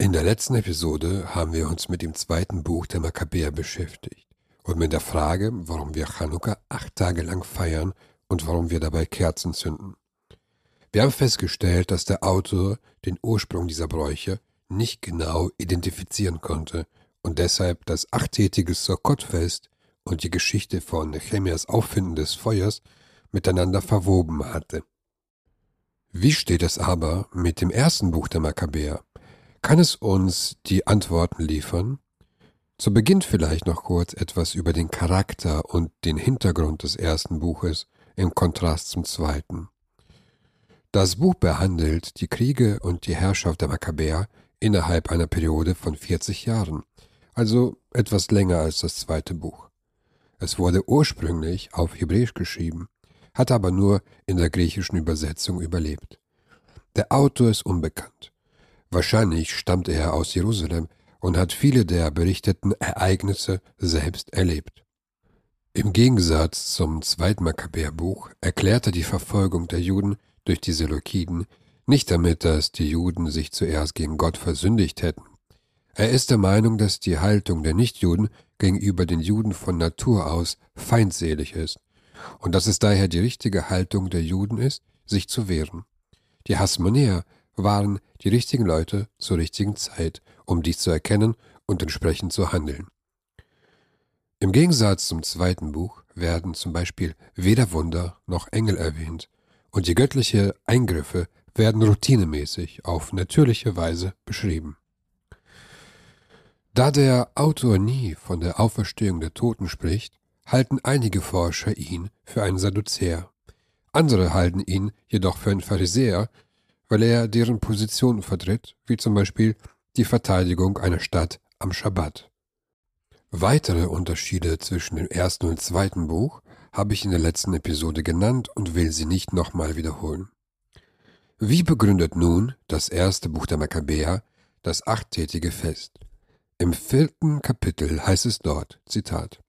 In der letzten Episode haben wir uns mit dem zweiten Buch der Makkabäer beschäftigt und mit der Frage, warum wir Chanukka acht Tage lang feiern und warum wir dabei Kerzen zünden. Wir haben festgestellt, dass der Autor den Ursprung dieser Bräuche nicht genau identifizieren konnte und deshalb das achttätige Sukkot-Fest und die Geschichte von Nehemias Auffinden des Feuers miteinander verwoben hatte. Wie steht es aber mit dem ersten Buch der Makkabäer? Kann es uns die Antworten liefern? Zu Beginn vielleicht noch kurz etwas über den Charakter und den Hintergrund des ersten Buches im Kontrast zum zweiten. Das Buch behandelt die Kriege und die Herrschaft der Makkabäer innerhalb einer Periode von 40 Jahren, also etwas länger als das zweite Buch. Es wurde ursprünglich auf Hebräisch geschrieben, hat aber nur in der griechischen Übersetzung überlebt. Der Autor ist unbekannt. Wahrscheinlich stammt er aus Jerusalem und hat viele der berichteten Ereignisse selbst erlebt. Im Gegensatz zum zweiten Makkabäerbuch erklärt er die Verfolgung der Juden durch die Seleukiden nicht damit, dass die Juden sich zuerst gegen Gott versündigt hätten. Er ist der Meinung, dass die Haltung der Nichtjuden gegenüber den Juden von Natur aus feindselig ist und dass es daher die richtige Haltung der Juden ist, sich zu wehren. Die Hasmonäer waren die richtigen Leute zur richtigen Zeit, um dies zu erkennen und entsprechend zu handeln. Im Gegensatz zum zweiten Buch werden zum Beispiel weder Wunder noch Engel erwähnt, und die göttliche Eingriffe werden routinemäßig auf natürliche Weise beschrieben. Da der Autor nie von der Auferstehung der Toten spricht, halten einige Forscher ihn für einen Sadduzäer. Andere halten ihn jedoch für einen Pharisäer, weil er deren Positionen vertritt, wie zum Beispiel die Verteidigung einer Stadt am Schabbat. Weitere Unterschiede zwischen dem ersten und zweiten Buch habe ich in der letzten Episode genannt und will sie nicht nochmal wiederholen. Wie begründet nun das erste Buch der Makkabäer das achttätige Fest? Im vierten Kapitel heißt es dort, Zitat,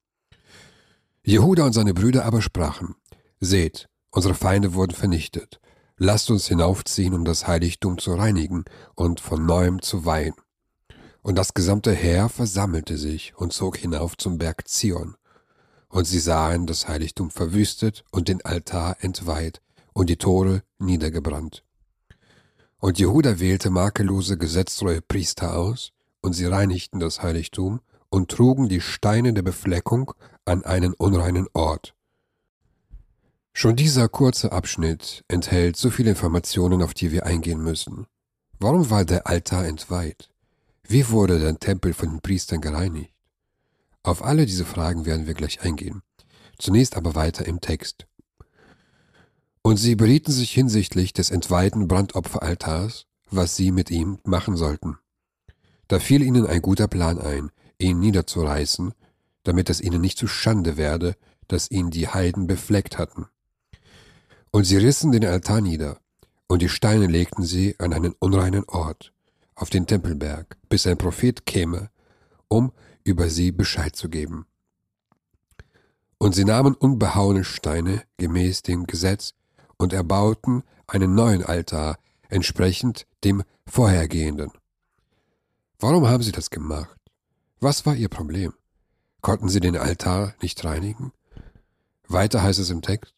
Jehuda und seine Brüder aber sprachen, Seht, unsere Feinde wurden vernichtet, lasst uns hinaufziehen, um das Heiligtum zu reinigen und von neuem zu weihen. Und das gesamte Heer versammelte sich und zog hinauf zum Berg Zion. Und sie sahen das Heiligtum verwüstet und den Altar entweiht und die Tore niedergebrannt. Und Jehuda wählte makellose, gesetztreue Priester aus, und sie reinigten das Heiligtum und trugen die Steine der Befleckung an einen unreinen Ort. Schon dieser kurze Abschnitt enthält so viele Informationen, auf die wir eingehen müssen. Warum war der Altar entweiht? Wie wurde der Tempel von den Priestern gereinigt? Auf alle diese Fragen werden wir gleich eingehen. Zunächst aber weiter im Text. Und sie berieten sich hinsichtlich des entweihten Brandopferaltars, was sie mit ihm machen sollten. Da fiel ihnen ein guter Plan ein, ihn niederzureißen, damit es ihnen nicht zu Schande werde, dass ihn die Heiden befleckt hatten. Und sie rissen den Altar nieder, und die Steine legten sie an einen unreinen Ort, auf den Tempelberg, bis ein Prophet käme, um über sie Bescheid zu geben. Und sie nahmen unbehauene Steine gemäß dem Gesetz und erbauten einen neuen Altar, entsprechend dem vorhergehenden. Warum haben sie das gemacht? Was war ihr Problem? Konnten sie den Altar nicht reinigen? Weiter heißt es im Text,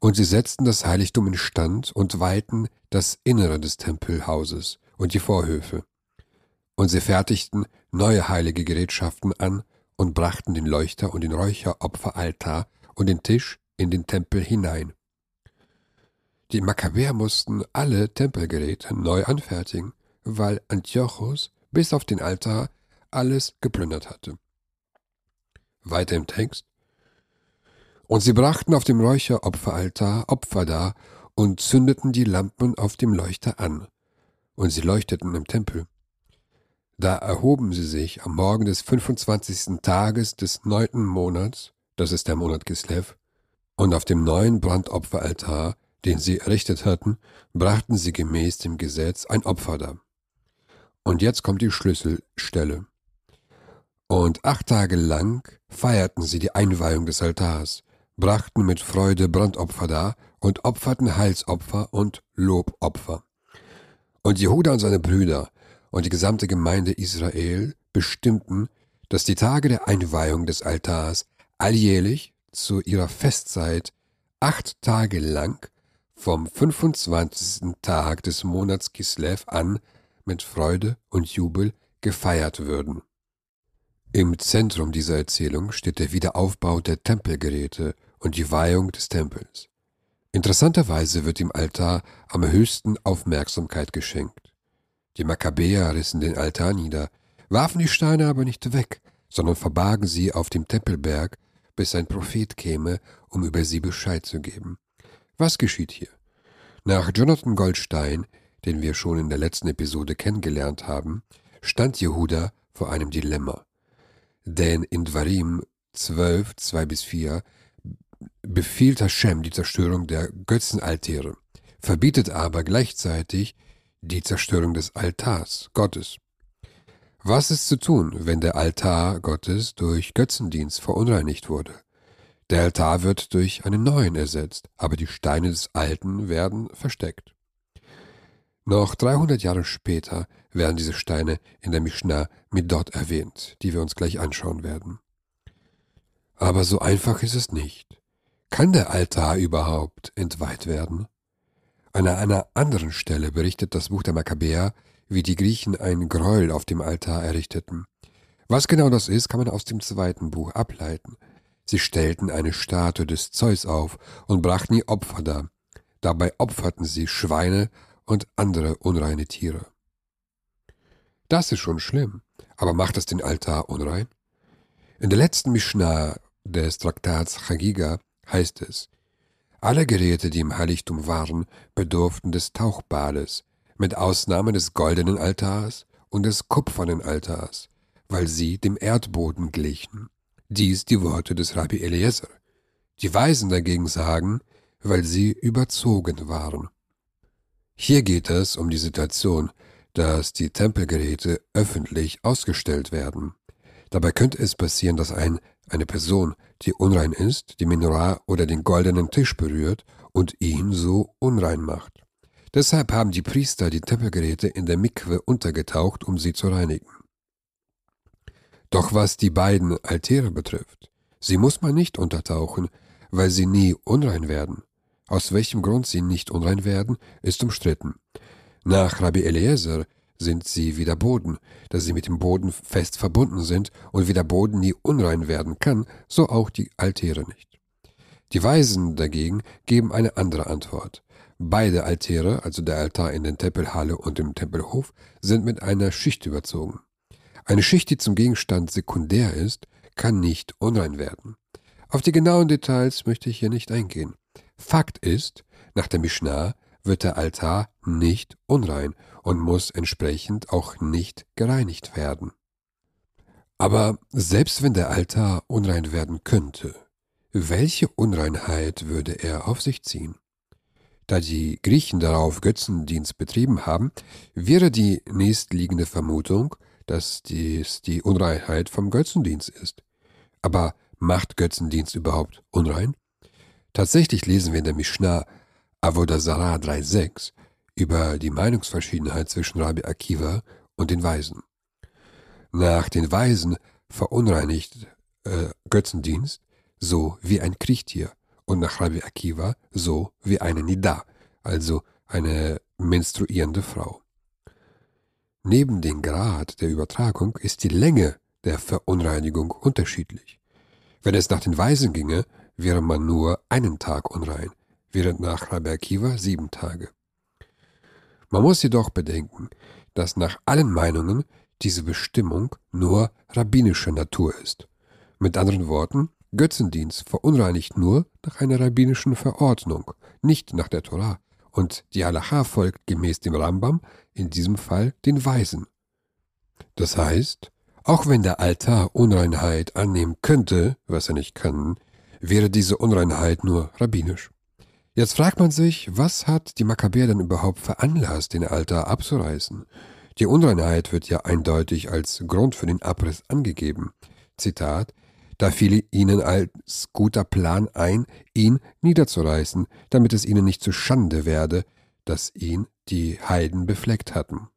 und sie setzten das Heiligtum in Stand und weihten das Innere des Tempelhauses und die Vorhöfe. Und sie fertigten neue heilige Gerätschaften an und brachten den Leuchter und den Räucheropferaltar und den Tisch in den Tempel hinein. Die Makkabäer mussten alle Tempelgeräte neu anfertigen, weil Antiochus bis auf den Altar alles geplündert hatte. Weiter im Text. Und sie brachten auf dem Räucheropferaltar Opfer dar und zündeten die Lampen auf dem Leuchter an. Und sie leuchteten im Tempel. Da erhoben sie sich am Morgen des 25. Tages des neunten Monats, das ist der Monat Kislev, und auf dem neuen Brandopferaltar, den sie errichtet hatten, brachten sie gemäß dem Gesetz ein Opfer dar. Und jetzt kommt die Schlüsselstelle. Und acht Tage lang feierten sie die Einweihung des Altars, brachten mit Freude Brandopfer dar und opferten Heilsopfer und Lobopfer. Und Jehuda und seine Brüder und die gesamte Gemeinde Israel bestimmten, dass die Tage der Einweihung des Altars alljährlich zu ihrer Festzeit acht Tage lang vom 25. Tag des Monats Kislev an mit Freude und Jubel gefeiert würden. Im Zentrum dieser Erzählung steht der Wiederaufbau der Tempelgeräte und die Weihung des Tempels. Interessanterweise wird dem Altar am höchsten Aufmerksamkeit geschenkt. Die Makkabäer rissen den Altar nieder, warfen die Steine aber nicht weg, sondern verbargen sie auf dem Tempelberg, bis ein Prophet käme, um über sie Bescheid zu geben. Was geschieht hier? Nach Jonathan Goldstein, den wir schon in der letzten Episode kennengelernt haben, stand Jehuda vor einem Dilemma. Denn in Dvarim 12, 2 bis 4 befiehlt Hashem die Zerstörung der Götzenaltäre, verbietet aber gleichzeitig die Zerstörung des Altars Gottes. Was ist zu tun, wenn der Altar Gottes durch Götzendienst verunreinigt wurde? Der Altar wird durch einen neuen ersetzt, aber die Steine des Alten werden versteckt. Noch 300 Jahre später werden diese Steine in der Mishnah mit dort erwähnt, die wir uns gleich anschauen werden. Aber so einfach ist es nicht. Kann der Altar überhaupt entweiht werden? An einer anderen Stelle berichtet das Buch der Makkabäer, wie die Griechen ein Gräuel auf dem Altar errichteten. Was genau das ist, kann man aus dem zweiten Buch ableiten. Sie stellten eine Statue des Zeus auf und brachten ihr Opfer dar. Dabei opferten sie Schweine und andere unreine Tiere. Das ist schon schlimm, aber macht es den Altar unrein? In der letzten Mishnah des Traktats Chagiga heißt es, alle Geräte, die im Heiligtum waren, bedurften des Tauchbades, mit Ausnahme des goldenen Altars und des kupfernen Altars, weil sie dem Erdboden glichen. Dies die Worte des Rabbi Eliezer. Die Weisen dagegen sagen, weil sie überzogen waren. Hier geht es um die Situation, dass die Tempelgeräte öffentlich ausgestellt werden. Dabei könnte es passieren, dass ein, eine Person, die unrein ist, die Menorah oder den goldenen Tisch berührt und ihn so unrein macht. Deshalb haben die Priester die Tempelgeräte in der Mikwe untergetaucht, um sie zu reinigen. Doch was die beiden Altäre betrifft, sie muss man nicht untertauchen, weil sie nie unrein werden. Aus welchem Grund sie nicht unrein werden, ist umstritten. Nach Rabbi Eliezer sind sie wie der Boden, da sie mit dem Boden fest verbunden sind und wie der Boden nie unrein werden kann, so auch die Altäre nicht. Die Weisen dagegen geben eine andere Antwort. Beide Altäre, also der Altar in der Tempelhalle und im Tempelhof, sind mit einer Schicht überzogen. Eine Schicht, die zum Gegenstand sekundär ist, kann nicht unrein werden. Auf die genauen Details möchte ich hier nicht eingehen. Fakt ist, nach der Mishnah wird der Altar nicht unrein und muss entsprechend auch nicht gereinigt werden. Aber selbst wenn der Altar unrein werden könnte, welche Unreinheit würde er auf sich ziehen? Da die Griechen darauf Götzendienst betrieben haben, wäre die nächstliegende Vermutung, dass dies die Unreinheit vom Götzendienst ist. Aber macht Götzendienst überhaupt unrein? Tatsächlich lesen wir in der Mishnah Avodazara 3.6 über die Meinungsverschiedenheit zwischen Rabbi Akiva und den Weisen. Nach den Weisen verunreinigt äh, Götzendienst so wie ein Kriechtier und nach Rabbi Akiva so wie eine Nida, also eine menstruierende Frau. Neben dem Grad der Übertragung ist die Länge der Verunreinigung unterschiedlich. Wenn es nach den Weisen ginge, wäre man nur einen Tag unrein, während nach Rabbi Akiva sieben Tage. Man muss jedoch bedenken, dass nach allen Meinungen diese Bestimmung nur rabbinischer Natur ist. Mit anderen Worten, Götzendienst verunreinigt nur nach einer rabbinischen Verordnung, nicht nach der Torah, und die Halacha folgt gemäß dem Rambam in diesem Fall den Weisen. Das heißt, auch wenn der Altar Unreinheit annehmen könnte, was er nicht kann, wäre diese Unreinheit nur rabbinisch. Jetzt fragt man sich, was hat die Makkabäer denn überhaupt veranlasst, den Altar abzureißen? Die Unreinheit wird ja eindeutig als Grund für den Abriss angegeben. Zitat, da fiel ihnen als guter Plan ein, ihn niederzureißen, damit es ihnen nicht zu Schande werde, dass ihn die Heiden befleckt hatten.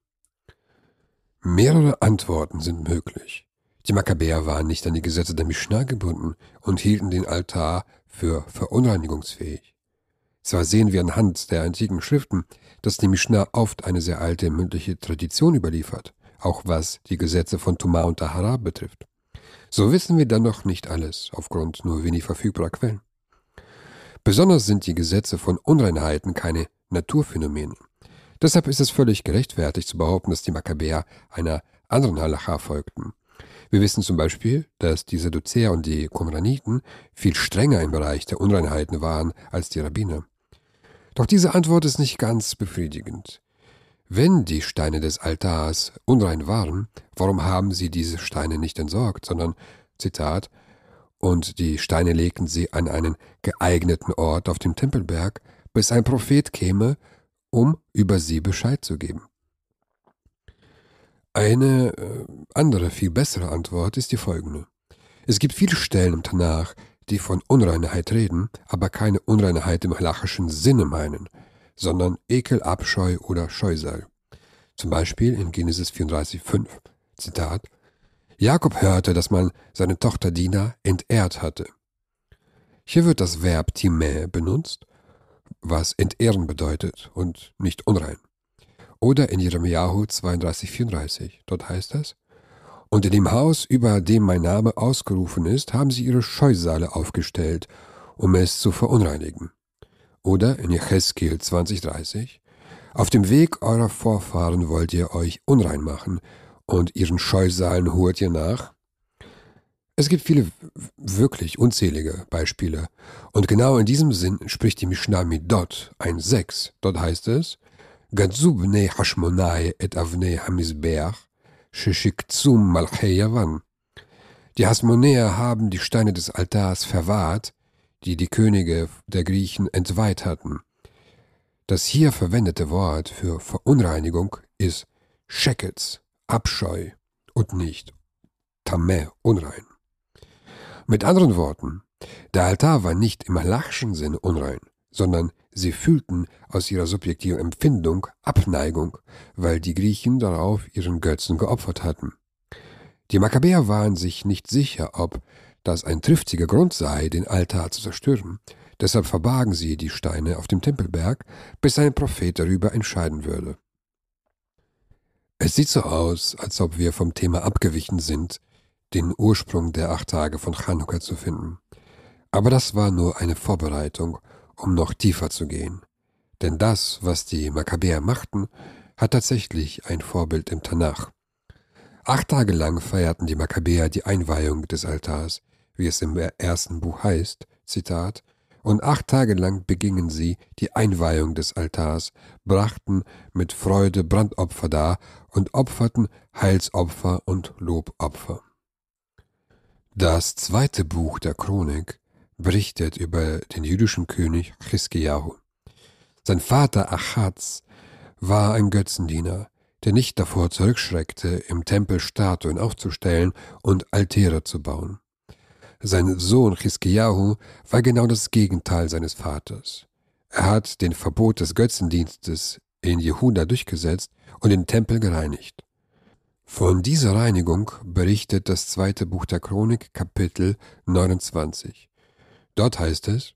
Mehrere Antworten sind möglich. Die Makkabäer waren nicht an die Gesetze der Mishnah gebunden und hielten den Altar für verunreinigungsfähig. Zwar sehen wir anhand der antiken Schriften, dass die Mishnah oft eine sehr alte mündliche Tradition überliefert, auch was die Gesetze von Tuma und Tahara betrifft. So wissen wir dann noch nicht alles, aufgrund nur wenig verfügbarer Quellen. Besonders sind die Gesetze von Unreinheiten keine Naturphänomene. Deshalb ist es völlig gerechtfertigt zu behaupten, dass die Makkabäer einer anderen Halacha folgten. Wir wissen zum Beispiel, dass die Sadduzäer und die Qumraniten viel strenger im Bereich der Unreinheiten waren als die Rabbiner. Doch diese Antwort ist nicht ganz befriedigend. Wenn die Steine des Altars unrein waren, warum haben sie diese Steine nicht entsorgt, sondern, Zitat, und die Steine legten sie an einen geeigneten Ort auf dem Tempelberg, bis ein Prophet käme um über sie Bescheid zu geben. Eine äh, andere, viel bessere Antwort ist die folgende. Es gibt viele Stellen im Tanach, die von Unreinheit reden, aber keine Unreinheit im halachischen Sinne meinen, sondern Ekel, Abscheu oder Scheusal. Zum Beispiel in Genesis 34,5, Zitat, Jakob hörte, dass man seine Tochter Dina entehrt hatte. Hier wird das Verb Timä benutzt was entehren bedeutet und nicht unrein. Oder in Jeremiahu 32, 34, dort heißt es, und in dem Haus, über dem mein Name ausgerufen ist, haben sie ihre Scheusale aufgestellt, um es zu verunreinigen. Oder in Jecheskel 2030, auf dem Weg eurer Vorfahren wollt ihr euch unrein machen, und ihren Scheusalen hurt ihr nach, es gibt viele, wirklich unzählige Beispiele. Und genau in diesem Sinn spricht die Mishnah mit Dot, ein Sechs. Dort heißt es, Gadzubne Hashmonai et Avne Hamizbeach, Shishikzum Malchei Yavan. Die Hasmonäer haben die Steine des Altars verwahrt, die die Könige der Griechen entweiht hatten. Das hier verwendete Wort für Verunreinigung ist Sheketz, Abscheu und nicht Tameh, unrein. Mit anderen Worten, der Altar war nicht im halachischen Sinne unrein, sondern sie fühlten aus ihrer subjektiven Empfindung Abneigung, weil die Griechen darauf ihren Götzen geopfert hatten. Die Makkabäer waren sich nicht sicher, ob das ein triftiger Grund sei, den Altar zu zerstören. Deshalb verbargen sie die Steine auf dem Tempelberg, bis ein Prophet darüber entscheiden würde. Es sieht so aus, als ob wir vom Thema abgewichen sind, den Ursprung der acht Tage von Chanukka zu finden. Aber das war nur eine Vorbereitung, um noch tiefer zu gehen. Denn das, was die Makkabäer machten, hat tatsächlich ein Vorbild im Tanach. Acht Tage lang feierten die Makkabäer die Einweihung des Altars, wie es im ersten Buch heißt, Zitat, und acht Tage lang begingen sie die Einweihung des Altars, brachten mit Freude Brandopfer dar und opferten Heilsopfer und Lobopfer. Das zweite Buch der Chronik berichtet über den jüdischen König Chiskiyahu. Sein Vater Achaz war ein Götzendiener, der nicht davor zurückschreckte, im Tempel Statuen aufzustellen und Altäre zu bauen. Sein Sohn Chiskiyahu war genau das Gegenteil seines Vaters. Er hat den Verbot des Götzendienstes in Jehuda durchgesetzt und den Tempel gereinigt. Von dieser Reinigung berichtet das zweite Buch der Chronik, Kapitel 29. Dort heißt es,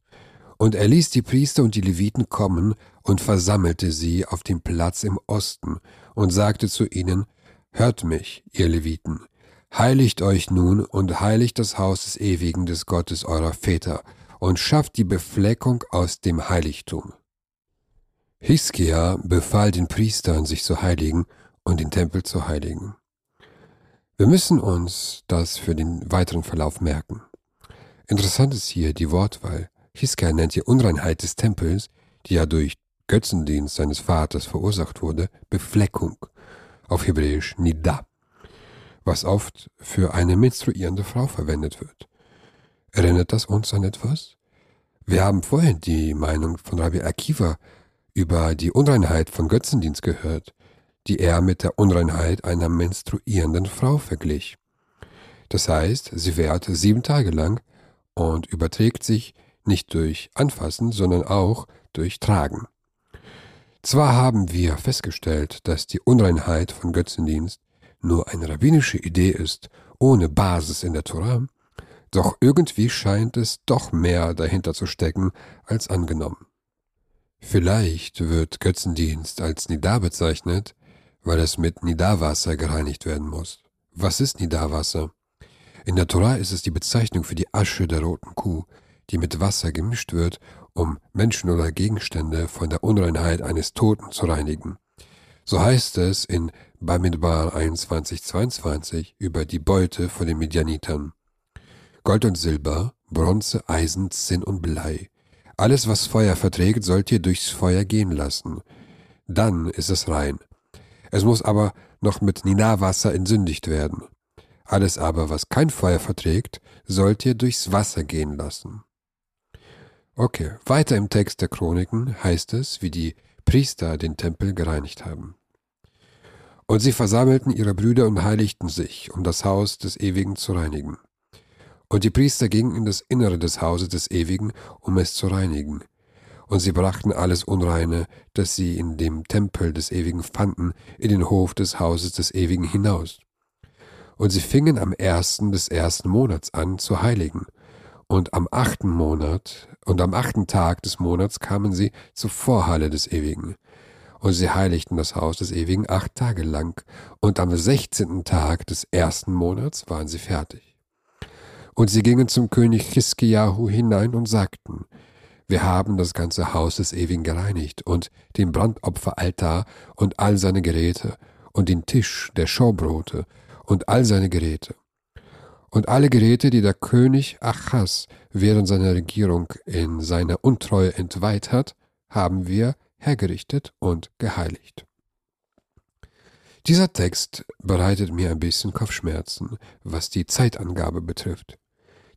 und er ließ die Priester und die Leviten kommen und versammelte sie auf dem Platz im Osten und sagte zu ihnen, Hört mich, ihr Leviten, heiligt euch nun und heiligt das Haus des Ewigen des Gottes eurer Väter und schafft die Befleckung aus dem Heiligtum. Hiskia befahl den Priestern, sich zu heiligen und den Tempel zu heiligen. Wir müssen uns das für den weiteren Verlauf merken. Interessant ist hier die Wortwahl. Hiskia nennt die Unreinheit des Tempels, die ja durch Götzendienst seines Vaters verursacht wurde, Befleckung, auf Hebräisch Nida, was oft für eine menstruierende Frau verwendet wird. Erinnert das uns an etwas? Wir haben vorhin die Meinung von Rabbi Akiva über die Unreinheit von Götzendienst gehört die er mit der Unreinheit einer menstruierenden Frau verglich. Das heißt, sie währt sieben Tage lang und überträgt sich nicht durch Anfassen, sondern auch durch Tragen. Zwar haben wir festgestellt, dass die Unreinheit von Götzendienst nur eine rabbinische Idee ist, ohne Basis in der Torah, doch irgendwie scheint es doch mehr dahinter zu stecken als angenommen. Vielleicht wird Götzendienst als Nidar bezeichnet, weil es mit Nidarwasser gereinigt werden muss. Was ist Nidarwasser? In der Torah ist es die Bezeichnung für die Asche der roten Kuh, die mit Wasser gemischt wird, um Menschen oder Gegenstände von der Unreinheit eines Toten zu reinigen. So heißt es in Bamidbar 21, über die Beute von den Midianitern. Gold und Silber, Bronze, Eisen, Zinn und Blei. Alles, was Feuer verträgt, sollt ihr durchs Feuer gehen lassen. Dann ist es rein. Es muss aber noch mit Ninawasser entsündigt werden. Alles aber, was kein Feuer verträgt, sollt ihr durchs Wasser gehen lassen. Okay, weiter im Text der Chroniken heißt es, wie die Priester den Tempel gereinigt haben. Und sie versammelten ihre Brüder und heiligten sich, um das Haus des Ewigen zu reinigen. Und die Priester gingen in das Innere des Hauses des Ewigen, um es zu reinigen. Und sie brachten alles Unreine, das sie in dem Tempel des Ewigen fanden, in den Hof des Hauses des Ewigen hinaus. Und sie fingen am ersten des ersten Monats an zu heiligen. Und am achten Monat und am achten Tag des Monats kamen sie zur Vorhalle des Ewigen. Und sie heiligten das Haus des Ewigen acht Tage lang, und am sechzehnten Tag des ersten Monats waren sie fertig. Und sie gingen zum König Chiskiahu hinein und sagten, wir haben das ganze Haus des Ewigen gereinigt und den Brandopferaltar und all seine Geräte und den Tisch der Schaubrote und all seine Geräte. Und alle Geräte, die der König Achas während seiner Regierung in seiner Untreue entweiht hat, haben wir hergerichtet und geheiligt. Dieser Text bereitet mir ein bisschen Kopfschmerzen, was die Zeitangabe betrifft.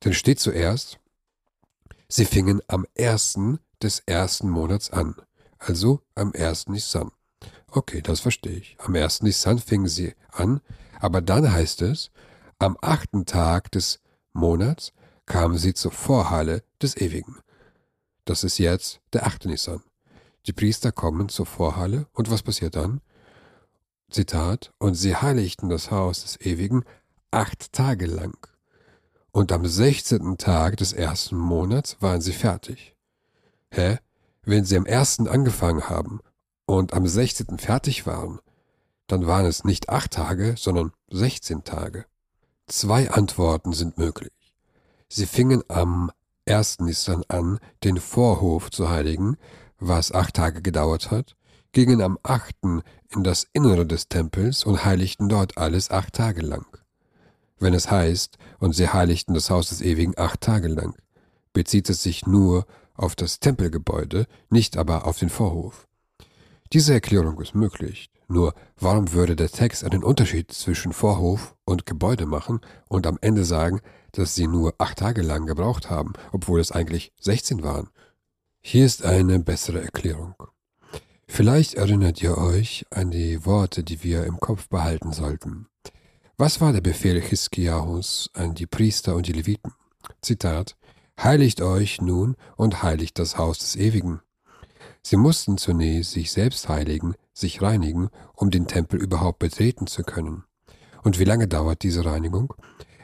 Denn steht zuerst, sie fingen am ersten des ersten Monats an, also am ersten Nissan. Okay, das verstehe ich. Am ersten Nissan fingen sie an, aber dann heißt es, am achten Tag des Monats kamen sie zur Vorhalle des Ewigen. Das ist jetzt der achte Nissan. Die Priester kommen zur Vorhalle und was passiert dann? Zitat, und sie heiligten das Haus des Ewigen acht Tage lang. Und am sechzehnten Tag des ersten Monats waren sie fertig. Hä? Wenn sie am ersten angefangen haben und am sechzehnten fertig waren, dann waren es nicht acht Tage, sondern sechzehn Tage. Zwei Antworten sind möglich. Sie fingen am ersten Nissan an, den Vorhof zu heiligen, was acht Tage gedauert hat, gingen am achten in das Innere des Tempels und heiligten dort alles acht Tage lang. Wenn es heißt, und sie heiligten das Haus des Ewigen acht Tage lang, bezieht es sich nur auf das Tempelgebäude, nicht aber auf den Vorhof. Diese Erklärung ist möglich, nur warum würde der Text einen Unterschied zwischen Vorhof und Gebäude machen und am Ende sagen, dass sie nur acht Tage lang gebraucht haben, obwohl es eigentlich 16 waren? Hier ist eine bessere Erklärung. Vielleicht erinnert ihr euch an die Worte, die wir im Kopf behalten sollten. Was war der Befehl Hiskiahus an die Priester und die Leviten? Zitat, Heiligt euch nun und heiligt das Haus des Ewigen. Sie mussten zunächst sich selbst heiligen, sich reinigen, um den Tempel überhaupt betreten zu können. Und wie lange dauert diese Reinigung?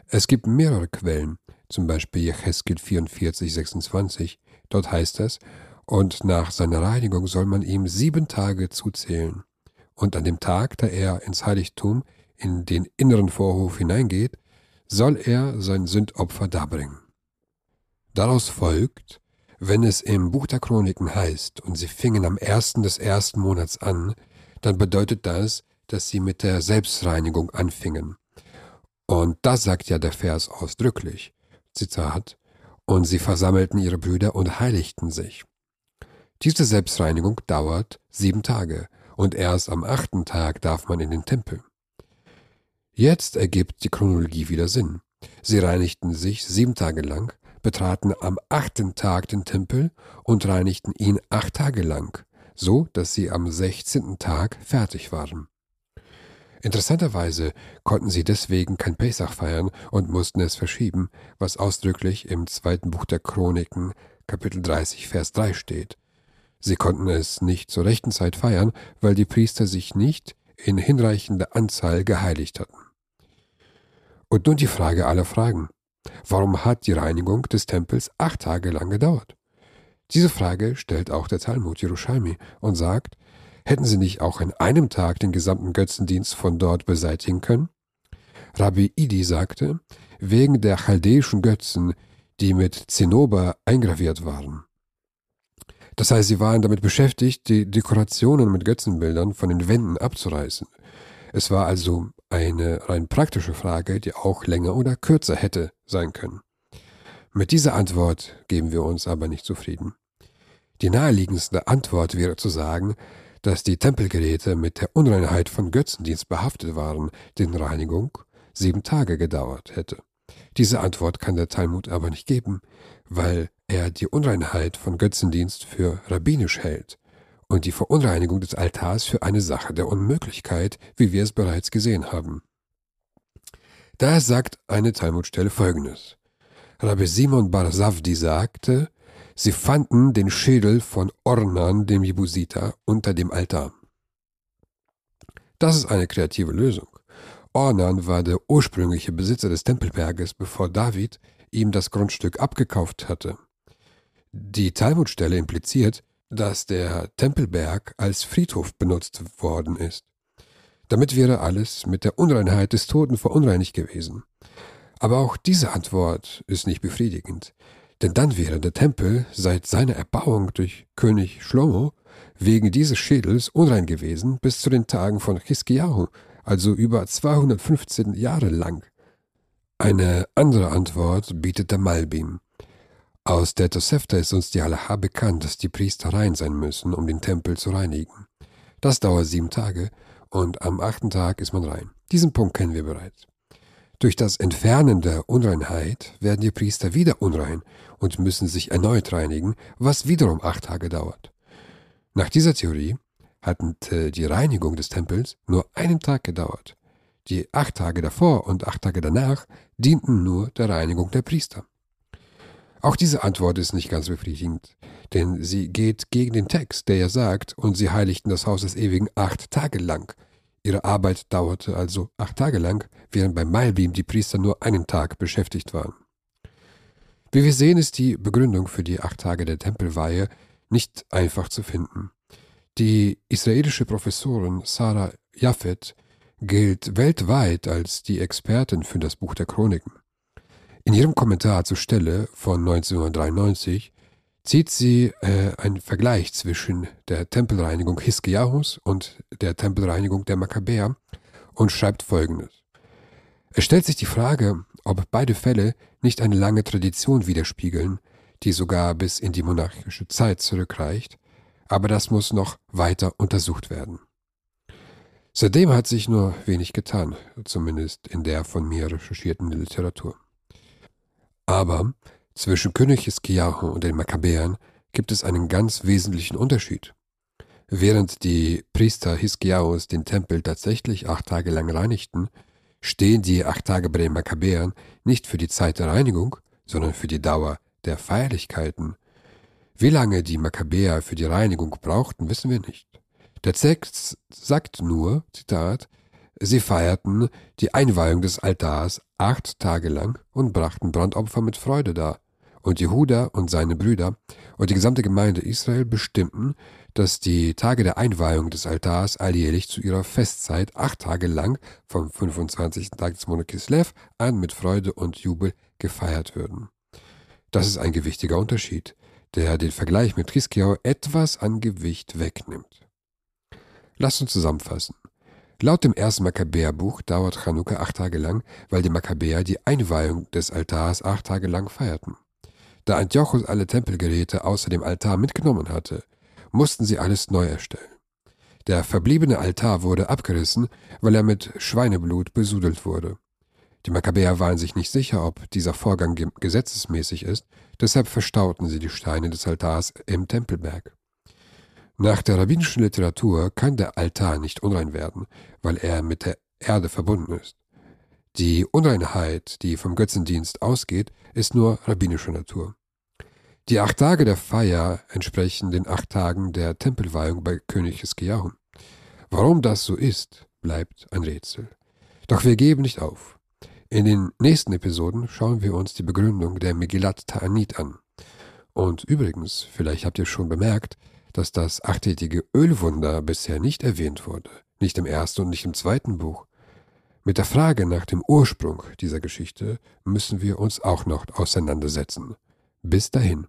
Es gibt mehrere Quellen, zum Beispiel Jecheskel 44, 26. Dort heißt es, und nach seiner Reinigung soll man ihm sieben Tage zuzählen. Und an dem Tag, da er ins Heiligtum in den inneren Vorhof hineingeht, soll er sein Sündopfer darbringen. Daraus folgt, wenn es im Buch der Chroniken heißt, und sie fingen am ersten des ersten Monats an, dann bedeutet das, dass sie mit der Selbstreinigung anfingen. Und das sagt ja der Vers ausdrücklich. Zitat, und sie versammelten ihre Brüder und heiligten sich. Diese Selbstreinigung dauert sieben Tage, und erst am achten Tag darf man in den Tempel. Jetzt ergibt die Chronologie wieder Sinn. Sie reinigten sich sieben Tage lang, betraten am achten Tag den Tempel und reinigten ihn acht Tage lang, so dass sie am sechzehnten Tag fertig waren. Interessanterweise konnten sie deswegen kein Pesach feiern und mussten es verschieben, was ausdrücklich im zweiten Buch der Chroniken, Kapitel 30, Vers 3 steht. Sie konnten es nicht zur rechten Zeit feiern, weil die Priester sich nicht in hinreichender Anzahl geheiligt hatten. Und nun die Frage aller Fragen. Warum hat die Reinigung des Tempels acht Tage lang gedauert? Diese Frage stellt auch der Talmud Yerushalmi und sagt, hätten sie nicht auch an einem Tag den gesamten Götzendienst von dort beseitigen können? Rabbi Idi sagte, wegen der chaldäischen Götzen, die mit Zinnober eingraviert waren. Das heißt, sie waren damit beschäftigt, die Dekorationen mit Götzenbildern von den Wänden abzureißen. Es war also eine rein praktische Frage, die auch länger oder kürzer hätte sein können. Mit dieser Antwort geben wir uns aber nicht zufrieden. Die naheliegendste Antwort wäre zu sagen, dass die Tempelgeräte mit der Unreinheit von Götzendienst behaftet waren, deren Reinigung sieben Tage gedauert hätte. Diese Antwort kann der Talmud aber nicht geben, weil er die Unreinheit von Götzendienst für rabbinisch hält und die Verunreinigung des Altars für eine Sache der Unmöglichkeit, wie wir es bereits gesehen haben. Daher sagt eine Talmudstelle folgendes. Rabbi Simon Bar Savdi sagte, sie fanden den Schädel von Ornan, dem Jebusiter, unter dem Altar. Das ist eine kreative Lösung. Ornan war der ursprüngliche Besitzer des Tempelberges, bevor David ihm das Grundstück abgekauft hatte. Die Talmudstelle impliziert, dass der Tempelberg als Friedhof benutzt worden ist. Damit wäre alles mit der Unreinheit des Toten verunreinigt gewesen. Aber auch diese Antwort ist nicht befriedigend, denn dann wäre der Tempel seit seiner Erbauung durch König Shlomo wegen dieses Schädels unrein gewesen bis zu den Tagen von Chiskiahu, also über 215 Jahre lang. Eine andere Antwort bietet der Malbim. Aus der Tosefta ist uns die Halacha bekannt, dass die Priester rein sein müssen, um den Tempel zu reinigen. Das dauert sieben Tage und am achten Tag ist man rein. Diesen Punkt kennen wir bereits. Durch das Entfernen der Unreinheit werden die Priester wieder unrein und müssen sich erneut reinigen, was wiederum acht Tage dauert. Nach dieser Theorie hat die Reinigung des Tempels nur einen Tag gedauert. Die acht Tage davor und acht Tage danach dienten nur der Reinigung der Priester. Auch diese Antwort ist nicht ganz befriedigend, denn sie geht gegen den Text, der ja sagt, und sie heiligten das Haus des Ewigen acht Tage lang. Ihre Arbeit dauerte also acht Tage lang, während beim Mailbeam die Priester nur einen Tag beschäftigt waren. Wie wir sehen, ist die Begründung für die acht Tage der Tempelweihe nicht einfach zu finden. Die israelische Professorin Sarah Jaffet gilt weltweit als die Expertin für das Buch der Chroniken. In ihrem Kommentar zur Stelle von 1993 zieht sie äh, einen Vergleich zwischen der Tempelreinigung Hiskiahus und der Tempelreinigung der Makkabäer und schreibt folgendes. Es stellt sich die Frage, ob beide Fälle nicht eine lange Tradition widerspiegeln, die sogar bis in die monarchische Zeit zurückreicht, aber das muss noch weiter untersucht werden. Seitdem hat sich nur wenig getan, zumindest in der von mir recherchierten Literatur. Aber zwischen König Hiskiahu und den Makkabäern gibt es einen ganz wesentlichen Unterschied. Während die Priester Hiskiahus den Tempel tatsächlich acht Tage lang reinigten, stehen die acht Tage bei den Makkabäern nicht für die Zeit der Reinigung, sondern für die Dauer der Feierlichkeiten. Wie lange die Makkabäer für die Reinigung brauchten, wissen wir nicht. Der Text sagt nur, Zitat, Sie feierten die Einweihung des Altars acht Tage lang und brachten Brandopfer mit Freude dar. Und Jehuda und seine Brüder und die gesamte Gemeinde Israel bestimmten, dass die Tage der Einweihung des Altars alljährlich zu ihrer Festzeit acht Tage lang vom 25. Tag des Monats Kislev an mit Freude und Jubel gefeiert würden. Das ist ein gewichtiger Unterschied, der den Vergleich mit Triskiau etwas an Gewicht wegnimmt. Lasst uns zusammenfassen. Laut dem ersten Makkabäerbuch dauert Chanukka acht Tage lang, weil die Makkabäer die Einweihung des Altars acht Tage lang feierten. Da Antiochus alle Tempelgeräte außer dem Altar mitgenommen hatte, mussten sie alles neu erstellen. Der verbliebene Altar wurde abgerissen, weil er mit Schweineblut besudelt wurde. Die Makkabäer waren sich nicht sicher, ob dieser Vorgang gesetzesmäßig ist, deshalb verstauten sie die Steine des Altars im Tempelberg. Nach der rabbinischen Literatur kann der Altar nicht unrein werden, weil er mit der Erde verbunden ist. Die Unreinheit, die vom Götzendienst ausgeht, ist nur rabbinischer Natur. Die acht Tage der Feier entsprechen den acht Tagen der Tempelweihung bei König Hiskiahu. Warum das so ist, bleibt ein Rätsel. Doch wir geben nicht auf. In den nächsten Episoden schauen wir uns die Begründung der Megillat Ta'anit an. Und übrigens, vielleicht habt ihr schon bemerkt, dass das achttätige Ölwunder bisher nicht erwähnt wurde, nicht im ersten und nicht im zweiten Buch. Mit der Frage nach dem Ursprung dieser Geschichte müssen wir uns auch noch auseinandersetzen. Bis dahin.